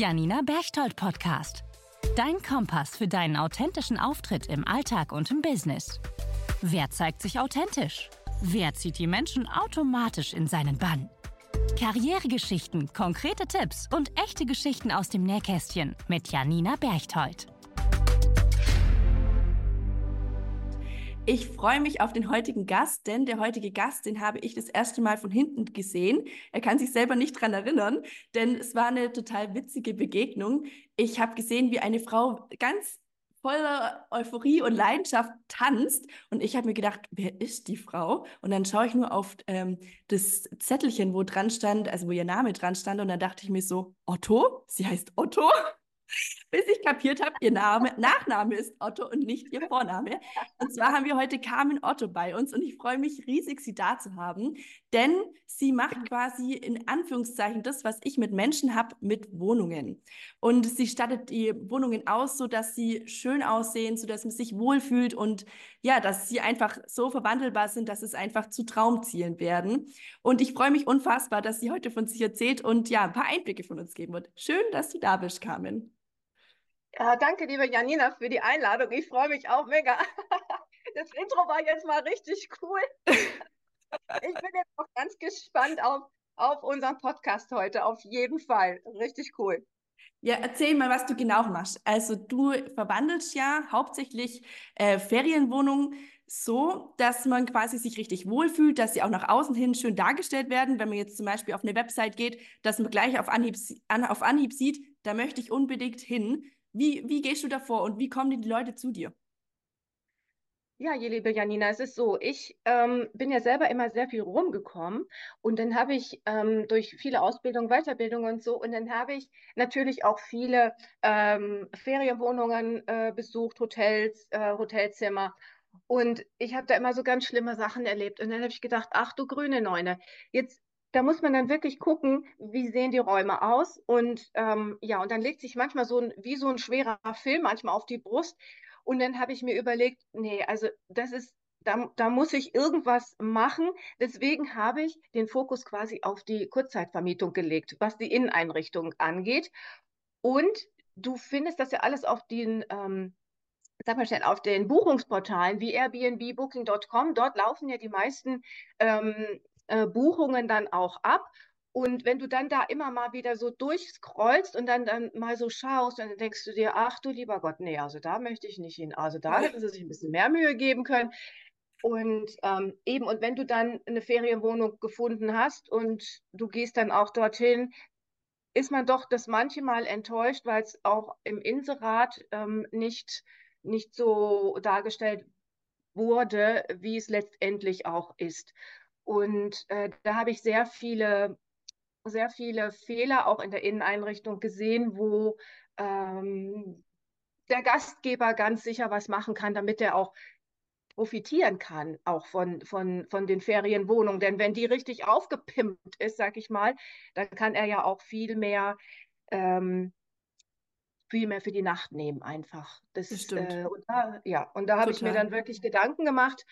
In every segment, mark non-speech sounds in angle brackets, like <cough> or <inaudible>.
Janina Berchtold Podcast. Dein Kompass für deinen authentischen Auftritt im Alltag und im Business. Wer zeigt sich authentisch? Wer zieht die Menschen automatisch in seinen Bann? Karrieregeschichten, konkrete Tipps und echte Geschichten aus dem Nähkästchen mit Janina Berchtold. Ich freue mich auf den heutigen Gast, denn der heutige Gast, den habe ich das erste Mal von hinten gesehen. Er kann sich selber nicht dran erinnern, denn es war eine total witzige Begegnung. Ich habe gesehen, wie eine Frau ganz voller Euphorie und Leidenschaft tanzt. Und ich habe mir gedacht, wer ist die Frau? Und dann schaue ich nur auf ähm, das Zettelchen, wo dran stand, also wo ihr Name dran stand. Und dann dachte ich mir so, Otto? Sie heißt Otto? Bis ich kapiert habe, ihr Name, Nachname ist Otto und nicht ihr Vorname. Und zwar haben wir heute Carmen Otto bei uns und ich freue mich riesig, sie da zu haben, denn sie macht quasi in Anführungszeichen das, was ich mit Menschen habe, mit Wohnungen. Und sie stattet die Wohnungen aus, so dass sie schön aussehen, so dass man sich wohlfühlt und ja, dass sie einfach so verwandelbar sind, dass es einfach zu Traumzielen werden. Und ich freue mich unfassbar, dass sie heute von sich erzählt und ja, ein paar Einblicke von uns geben wird. Schön, dass du da bist, Carmen. Ja, danke, liebe Janina, für die Einladung. Ich freue mich auch mega. <laughs> Das Intro war jetzt mal richtig cool. <laughs> Ich bin jetzt auch ganz gespannt auf, auf unseren Podcast heute, auf jeden Fall. Richtig cool. Ja, erzähl mal, was du genau machst. Also du verwandelst ja hauptsächlich äh, Ferienwohnungen so, dass man quasi sich richtig wohlfühlt, dass sie auch nach außen hin schön dargestellt werden. Wenn man jetzt zum Beispiel auf eine Website geht, dass man gleich auf Anhieb, an, auf Anhieb sieht, da möchte ich unbedingt hin. Wie, wie gehst du davor und wie kommen die Leute zu dir? Ja, je liebe Janina, es ist so, ich ähm, bin ja selber immer sehr viel rumgekommen und dann habe ich ähm, durch viele Ausbildungen, Weiterbildungen und so und dann habe ich natürlich auch viele ähm, Ferienwohnungen äh, besucht, Hotels, äh, Hotelzimmer und ich habe da immer so ganz schlimme Sachen erlebt und dann habe ich gedacht, ach du grüne Neune, jetzt da muss man dann wirklich gucken, wie sehen die Räume aus. Und ähm, ja, und dann legt sich manchmal so ein, wie so ein schwerer Film manchmal auf die Brust. Und dann habe ich mir überlegt, nee, also das ist, da, da muss ich irgendwas machen. Deswegen habe ich den Fokus quasi auf die Kurzzeitvermietung gelegt, was die Inneneinrichtung angeht. Und du findest das ja alles auf den, ähm, sag mal schnell, auf den Buchungsportalen wie Airbnb, Booking.com. Dort laufen ja die meisten ähm, äh, Buchungen dann auch ab. Und wenn du dann da immer mal wieder so durchscrollst und dann, dann mal so schaust, dann denkst du dir, ach du lieber Gott, nee, also da möchte ich nicht hin. Also da hätten sie sich ein bisschen mehr Mühe geben können. Und ähm, eben, und wenn du dann eine Ferienwohnung gefunden hast und du gehst dann auch dorthin, ist man doch das manche Mal enttäuscht, weil es auch im Inserat ähm, nicht, nicht so dargestellt wurde, wie es letztendlich auch ist. Und äh, da habe ich sehr viele, sehr viele Fehler auch in der Inneneinrichtung gesehen, wo ähm, der Gastgeber ganz sicher was machen kann, damit er auch profitieren kann, auch von, von, von den Ferienwohnungen. Denn wenn die richtig aufgepimpt ist, sag ich mal, dann kann er ja auch viel mehr, ähm, viel mehr für die Nacht nehmen, einfach. Das, das stimmt. Äh, und da, ja, und da habe ich mir dann wirklich Gedanken gemacht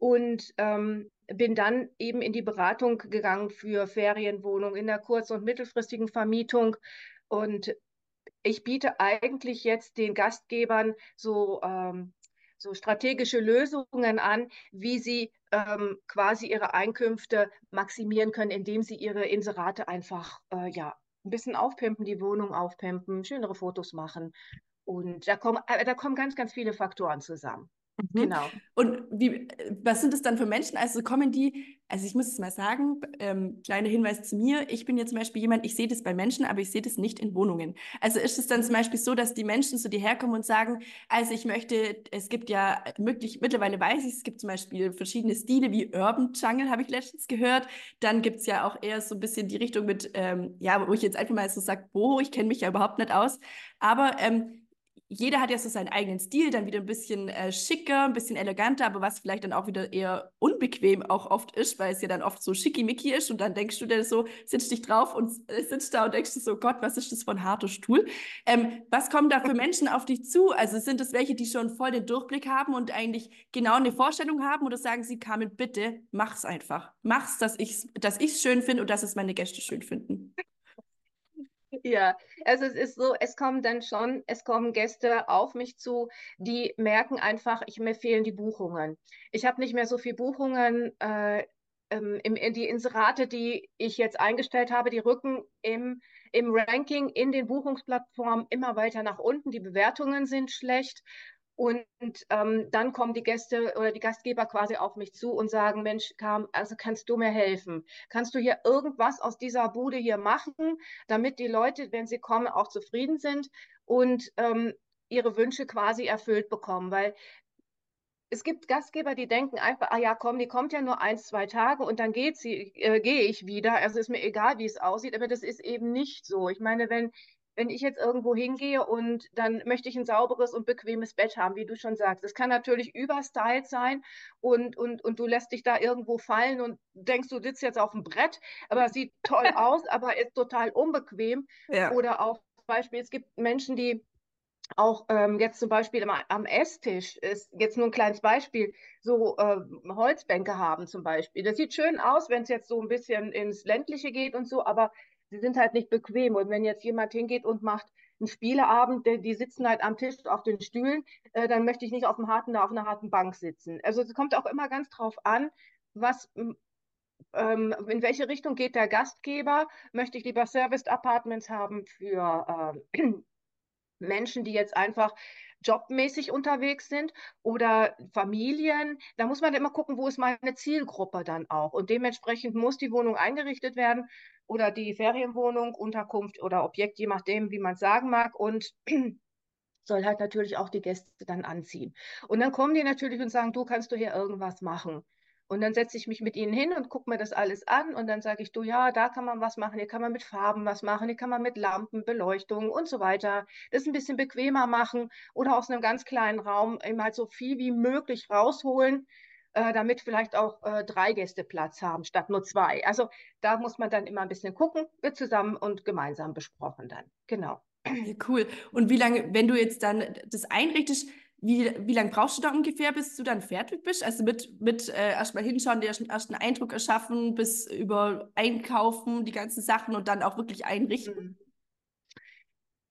und ähm, bin dann eben in die Beratung gegangen für Ferienwohnungen in der kurz- und mittelfristigen Vermietung. Und ich biete eigentlich jetzt den Gastgebern so, ähm, so strategische Lösungen an, wie sie ähm, quasi ihre Einkünfte maximieren können, indem sie ihre Inserate einfach äh, ja, ein bisschen aufpimpen, die Wohnung aufpimpen, schönere Fotos machen. Und da kommen, äh, da kommen ganz, ganz viele Faktoren zusammen. Mhm. Genau. Und wie, was sind das dann für Menschen? Also kommen die, also ich muss es mal sagen, ähm, kleiner Hinweis zu mir, ich bin ja zum Beispiel jemand, ich sehe das bei Menschen, aber ich sehe das nicht in Wohnungen. Also ist es dann zum Beispiel so, dass die Menschen zu dir herkommen und sagen, also ich möchte, es gibt ja möglich, mittlerweile weiß ich, es gibt zum Beispiel verschiedene Stile wie Urban Jungle, habe ich letztens gehört. Dann gibt es ja auch eher so ein bisschen die Richtung mit, ähm, ja, wo ich jetzt einfach mal so sage, boho, ich kenne mich ja überhaupt nicht aus. Aber ähm, jeder hat ja so seinen eigenen Stil, dann wieder ein bisschen äh, schicker, ein bisschen eleganter, aber was vielleicht dann auch wieder eher unbequem auch oft ist, weil es ja dann oft so schickimicki ist und dann denkst du dir so, sitzt dich drauf und äh, sitzt da und denkst du so, Gott, was ist das für ein harter Stuhl? Ähm, was kommen da für Menschen auf dich zu? Also sind das welche, die schon voll den Durchblick haben und eigentlich genau eine Vorstellung haben oder sagen sie, Carmen, bitte, mach's einfach. Mach's, dass ich's, dass ich's schön finde und dass es meine Gäste schön finden. Ja, also es ist so, es kommen dann schon, es kommen Gäste auf mich zu, die merken einfach, ich, mir fehlen die Buchungen. Ich habe nicht mehr so viele Buchungen. Äh, ähm, im, die Inserate, die ich jetzt eingestellt habe, die rücken im, im Ranking in den Buchungsplattformen immer weiter nach unten. Die Bewertungen sind schlecht. Und ähm, dann kommen die Gäste oder die Gastgeber quasi auf mich zu und sagen, Mensch, Carm, also kannst du mir helfen? Kannst du hier irgendwas aus dieser Bude hier machen, damit die Leute, wenn sie kommen, auch zufrieden sind und ähm, ihre Wünsche quasi erfüllt bekommen? Weil es gibt Gastgeber, die denken einfach, ah ja, komm, die kommt ja nur ein, zwei Tage und dann geht sie, äh, gehe ich wieder. Also ist mir egal, wie es aussieht, aber das ist eben nicht so. Ich meine, wenn wenn ich jetzt irgendwo hingehe und dann möchte ich ein sauberes und bequemes Bett haben, wie du schon sagst. Das kann natürlich überstylt sein und, und, und du lässt dich da irgendwo fallen und denkst, du sitzt jetzt auf dem Brett, aber sieht toll <laughs> aus, aber ist total unbequem. Ja. Oder auch Beispiel, es gibt Menschen, die auch ähm, jetzt zum Beispiel am, am, Esstisch, ist jetzt nur ein kleines Beispiel, so äh, Holzbänke haben zum Beispiel. Das sieht schön aus, wenn es jetzt so ein bisschen ins Ländliche geht und so, aber sie sind halt nicht bequem. Und wenn jetzt jemand hingeht und macht einen Spieleabend, die, die sitzen halt am Tisch auf den Stühlen, äh, dann möchte ich nicht auf, dem harten, auf einer harten Bank sitzen. Also es kommt auch immer ganz drauf an, was ähm, in welche Richtung geht der Gastgeber? Möchte ich lieber Serviced Apartments haben für äh, <clears throat> Menschen, die jetzt einfach jobmäßig unterwegs sind oder Familien. Da muss man immer gucken, wo ist meine Zielgruppe dann auch. Und dementsprechend muss die Wohnung eingerichtet werden oder die Ferienwohnung, Unterkunft oder Objekt, je nachdem, wie man es sagen mag. Und <clears throat> soll halt natürlich auch die Gäste dann anziehen. Und dann kommen die natürlich und sagen, du kannst du hier irgendwas machen. Und dann setze ich mich mit ihnen hin und gucke mir das alles an und dann sage ich, du ja, da kann man was machen, hier kann man mit Farben was machen, hier kann man mit Lampen, Beleuchtung und so weiter das ein bisschen bequemer machen oder aus einem ganz kleinen Raum eben halt so viel wie möglich rausholen, äh, damit vielleicht auch äh, drei Gäste Platz haben statt nur zwei. Also da muss man dann immer ein bisschen gucken, wird zusammen und gemeinsam besprochen dann. Genau. Ja, cool. Und wie lange, wenn du jetzt dann das einrichtest, wie, wie lange brauchst du da ungefähr, bis du dann fertig bist? Also mit, mit äh, erstmal hinschauen, dir ersten, ersten Eindruck erschaffen, bis über Einkaufen, die ganzen Sachen und dann auch wirklich einrichten? Mhm.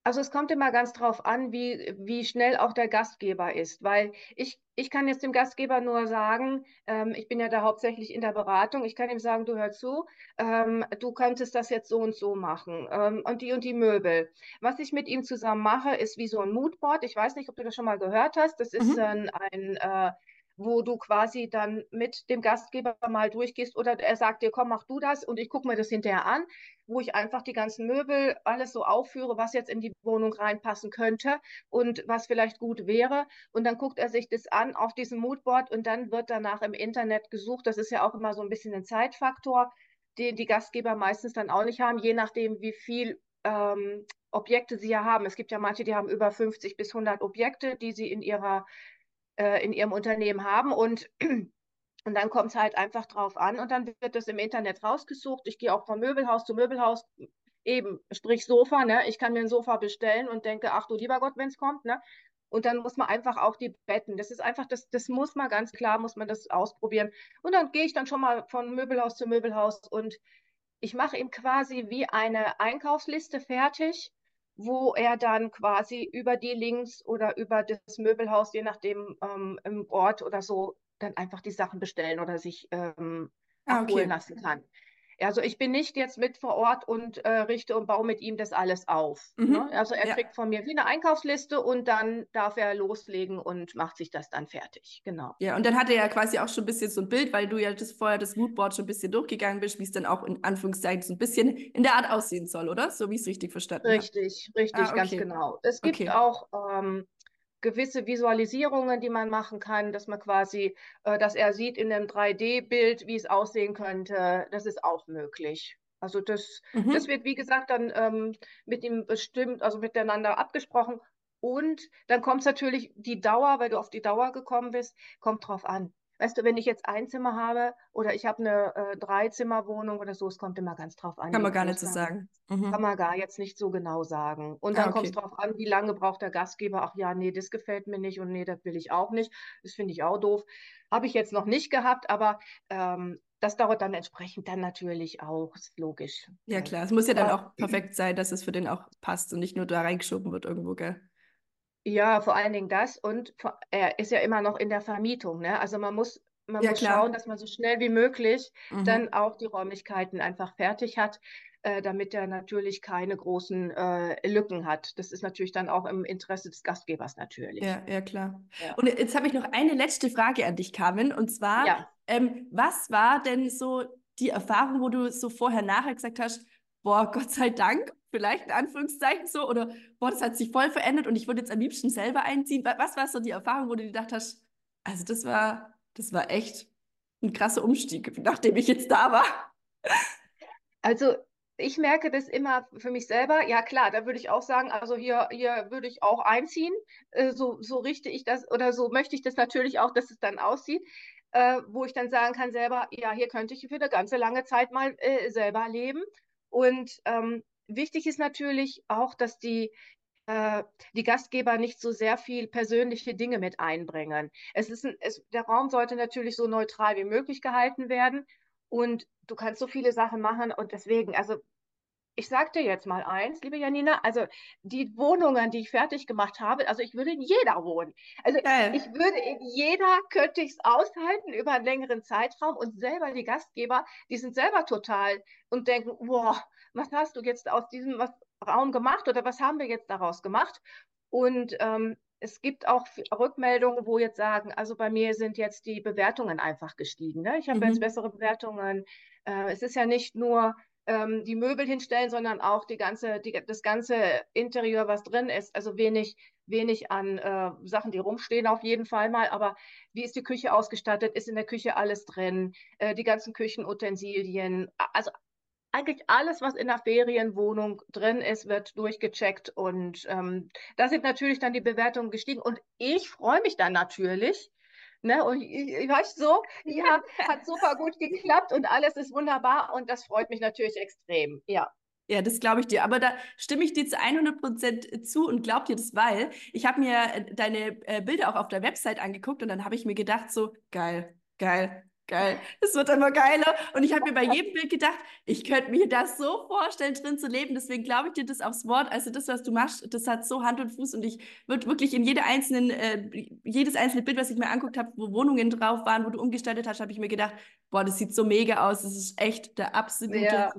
Also es kommt immer ganz drauf an, wie, wie schnell auch der Gastgeber ist, weil ich, ich kann jetzt dem Gastgeber nur sagen, ähm, ich bin ja da hauptsächlich in der Beratung, ich kann ihm sagen, du hör zu, ähm, du könntest das jetzt so und so machen ähm, und die und die Möbel. Was ich mit ihm zusammen mache, ist wie so ein Moodboard. Ich weiß nicht, ob du das schon mal gehört hast. Das ist mhm. ein, ein äh, wo du quasi dann mit dem Gastgeber mal durchgehst oder er sagt dir, komm, mach du das und ich gucke mir das hinterher an, wo ich einfach die ganzen Möbel alles so aufführe, was jetzt in die Wohnung reinpassen könnte und was vielleicht gut wäre. Und dann guckt er sich das an auf diesem Moodboard und dann wird danach im Internet gesucht. Das ist ja auch immer so ein bisschen ein Zeitfaktor, den die Gastgeber meistens dann auch nicht haben, je nachdem, wie viel ähm, Objekte sie ja haben. Es gibt ja manche, die haben über 50 bis 100 Objekte, die sie in ihrer äh, in ihrem Unternehmen haben und <clears throat> und dann kommt es halt einfach drauf an und dann wird das im Internet rausgesucht. Ich gehe auch von Möbelhaus zu Möbelhaus, eben, sprich Sofa, ne? Ich kann mir ein Sofa bestellen und denke, ach du lieber Gott, wenn es kommt, ne? Und dann muss man einfach auch die Betten. Das ist einfach, das, das muss man ganz klar, muss man das ausprobieren. Und dann gehe ich dann schon mal von Möbelhaus zu Möbelhaus und ich mache ihm quasi wie eine Einkaufsliste fertig wo er dann quasi über die Links oder über das Möbelhaus, je nachdem ähm, im Ort oder so, dann einfach die Sachen bestellen oder sich ähm, ah, abholen okay. lassen kann. Also ich bin nicht jetzt mit vor Ort und äh, richte und baue mit ihm das alles auf. Mhm. Ne? Also er ja. kriegt von mir wie eine Einkaufsliste und dann darf er loslegen und macht sich das dann fertig. Genau. Ja, und dann hat er ja quasi auch schon ein bisschen so ein Bild, weil du ja das vorher das Moodboard schon ein bisschen durchgegangen bist, wie es dann auch in Anführungszeichen so ein bisschen in der Art aussehen soll, oder? So wie ich es richtig verstanden habe. Richtig, richtig, ah, okay. ganz genau. Es gibt okay. auch ähm, gewisse Visualisierungen, die man machen kann, dass man quasi, äh, dass er sieht in einem 3D-Bild, wie es aussehen könnte. Das ist auch möglich. Also das, mhm. das wird, wie gesagt, dann ähm, mit ihm bestimmt, also miteinander abgesprochen. Und dann kommt es natürlich die Dauer, weil du auf die Dauer gekommen bist, kommt drauf an. Weißt du, wenn ich jetzt ein Zimmer habe oder ich habe eine äh, Dreizimmerwohnung oder so, es kommt immer ganz drauf an. Kann man gar nicht so sagen. Mhm. Kann man gar jetzt nicht so genau sagen. Und dann ah, okay. kommt es drauf an, wie lange braucht der Gastgeber. Ach ja, nee, das gefällt mir nicht und nee, das will ich auch nicht. Das finde ich auch doof. Habe ich jetzt noch nicht gehabt, aber ähm, das dauert dann entsprechend dann natürlich auch, ist logisch. Ja, klar. Es muss ja dann auch perfekt sein, dass es für den auch passt und nicht nur da reingeschoben wird irgendwo, gell? Ja, vor allen Dingen das und er ist ja immer noch in der Vermietung, ne? Also man muss, man Ja, muss klar. schauen, dass man so schnell wie möglich Mhm. dann auch die Räumlichkeiten einfach fertig hat, äh, damit er natürlich keine großen äh, Lücken hat. Das ist natürlich dann auch im Interesse des Gastgebers natürlich. Ja, ja, klar. Ja. Und jetzt habe ich noch eine letzte Frage an dich, Carmen. Und zwar, Ja. ähm, was war denn so die Erfahrung, wo du so vorher, nachher gesagt hast, boah, <laughs> Gott sei Dank, vielleicht in Anführungszeichen so, oder boah, das hat sich voll verändert und ich würde jetzt am liebsten selber einziehen. Wa- Was war so die Erfahrung, wo du gedacht hast, also das war, das war echt ein krasser Umstieg, nachdem ich jetzt da war. Also ich merke das immer für mich selber. Ja klar, da würde ich auch sagen, also hier, hier würde ich auch einziehen. Äh, so, so richte ich das oder so möchte ich das natürlich auch, dass es dann aussieht, äh, wo ich dann sagen kann selber, ja, hier könnte ich für eine ganze lange Zeit mal äh, selber leben. Und ähm, wichtig ist natürlich auch, dass die äh, die Gastgeber nicht so sehr viel persönliche Dinge mit einbringen. Es ist ein, es, der Raum sollte natürlich so neutral wie möglich gehalten werden und du kannst so viele Sachen machen und deswegen, also ich sag dir jetzt mal eins, liebe Janina, also die Wohnungen, die ich fertig gemacht habe, also ich würde in jeder wohnen. Also Geil. ich würde in jeder, könnte ich es aushalten über einen längeren Zeitraum und selber die Gastgeber, die sind selber total und denken, boah, was hast du jetzt aus diesem Raum gemacht oder was haben wir jetzt daraus gemacht? Und ähm, es gibt auch Rückmeldungen, wo jetzt sagen, also bei mir sind jetzt die Bewertungen einfach gestiegen. Ne? Ich habe Mhm. jetzt bessere Bewertungen. Äh, es ist ja nicht nur ähm, die Möbel hinstellen, sondern auch die ganze, die, das ganze Interieur, was drin ist. Also wenig, wenig an äh, Sachen, die rumstehen auf jeden Fall mal. Aber wie ist die Küche ausgestattet? Ist in der Küche alles drin? Äh, die ganzen Küchenutensilien. Also eigentlich alles, was in der Ferienwohnung drin ist, wird durchgecheckt. Und ähm, da sind natürlich dann die Bewertungen gestiegen. Und ich freue mich dann natürlich. Ne, und ich, ich weiß so, ja, hat super gut geklappt und alles ist wunderbar und das freut mich natürlich extrem. Ja. Ja, das glaube ich dir. Aber da stimme ich dir zu 100% zu und glaub dir das, weil ich habe mir äh, deine äh, Bilder auch auf der Website angeguckt und dann habe ich mir gedacht, so geil, geil, geil. Es wird immer geiler. Und ich habe mir bei jedem Bild gedacht, ich könnte mir das so vorstellen, drin zu leben. Deswegen glaube ich dir das aufs Wort. Also das, was du machst, das hat so Hand und Fuß und ich würde wirklich in jede einzelnen, äh, jedes einzelne Bild, was ich mir anguckt habe, wo Wohnungen drauf waren, wo du umgestaltet hast, habe ich mir gedacht, boah, das sieht so mega aus. Das ist echt der absolute Ja.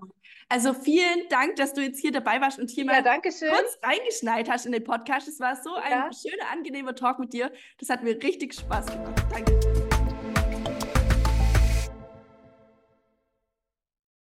Also vielen Dank, dass du jetzt hier dabei warst und hier Ja, mal danke schön. kurz reingeschneit hast in den Podcast. Es war so ein Ja. schöner, angenehmer Talk mit dir. Das hat mir richtig Spaß gemacht. Danke.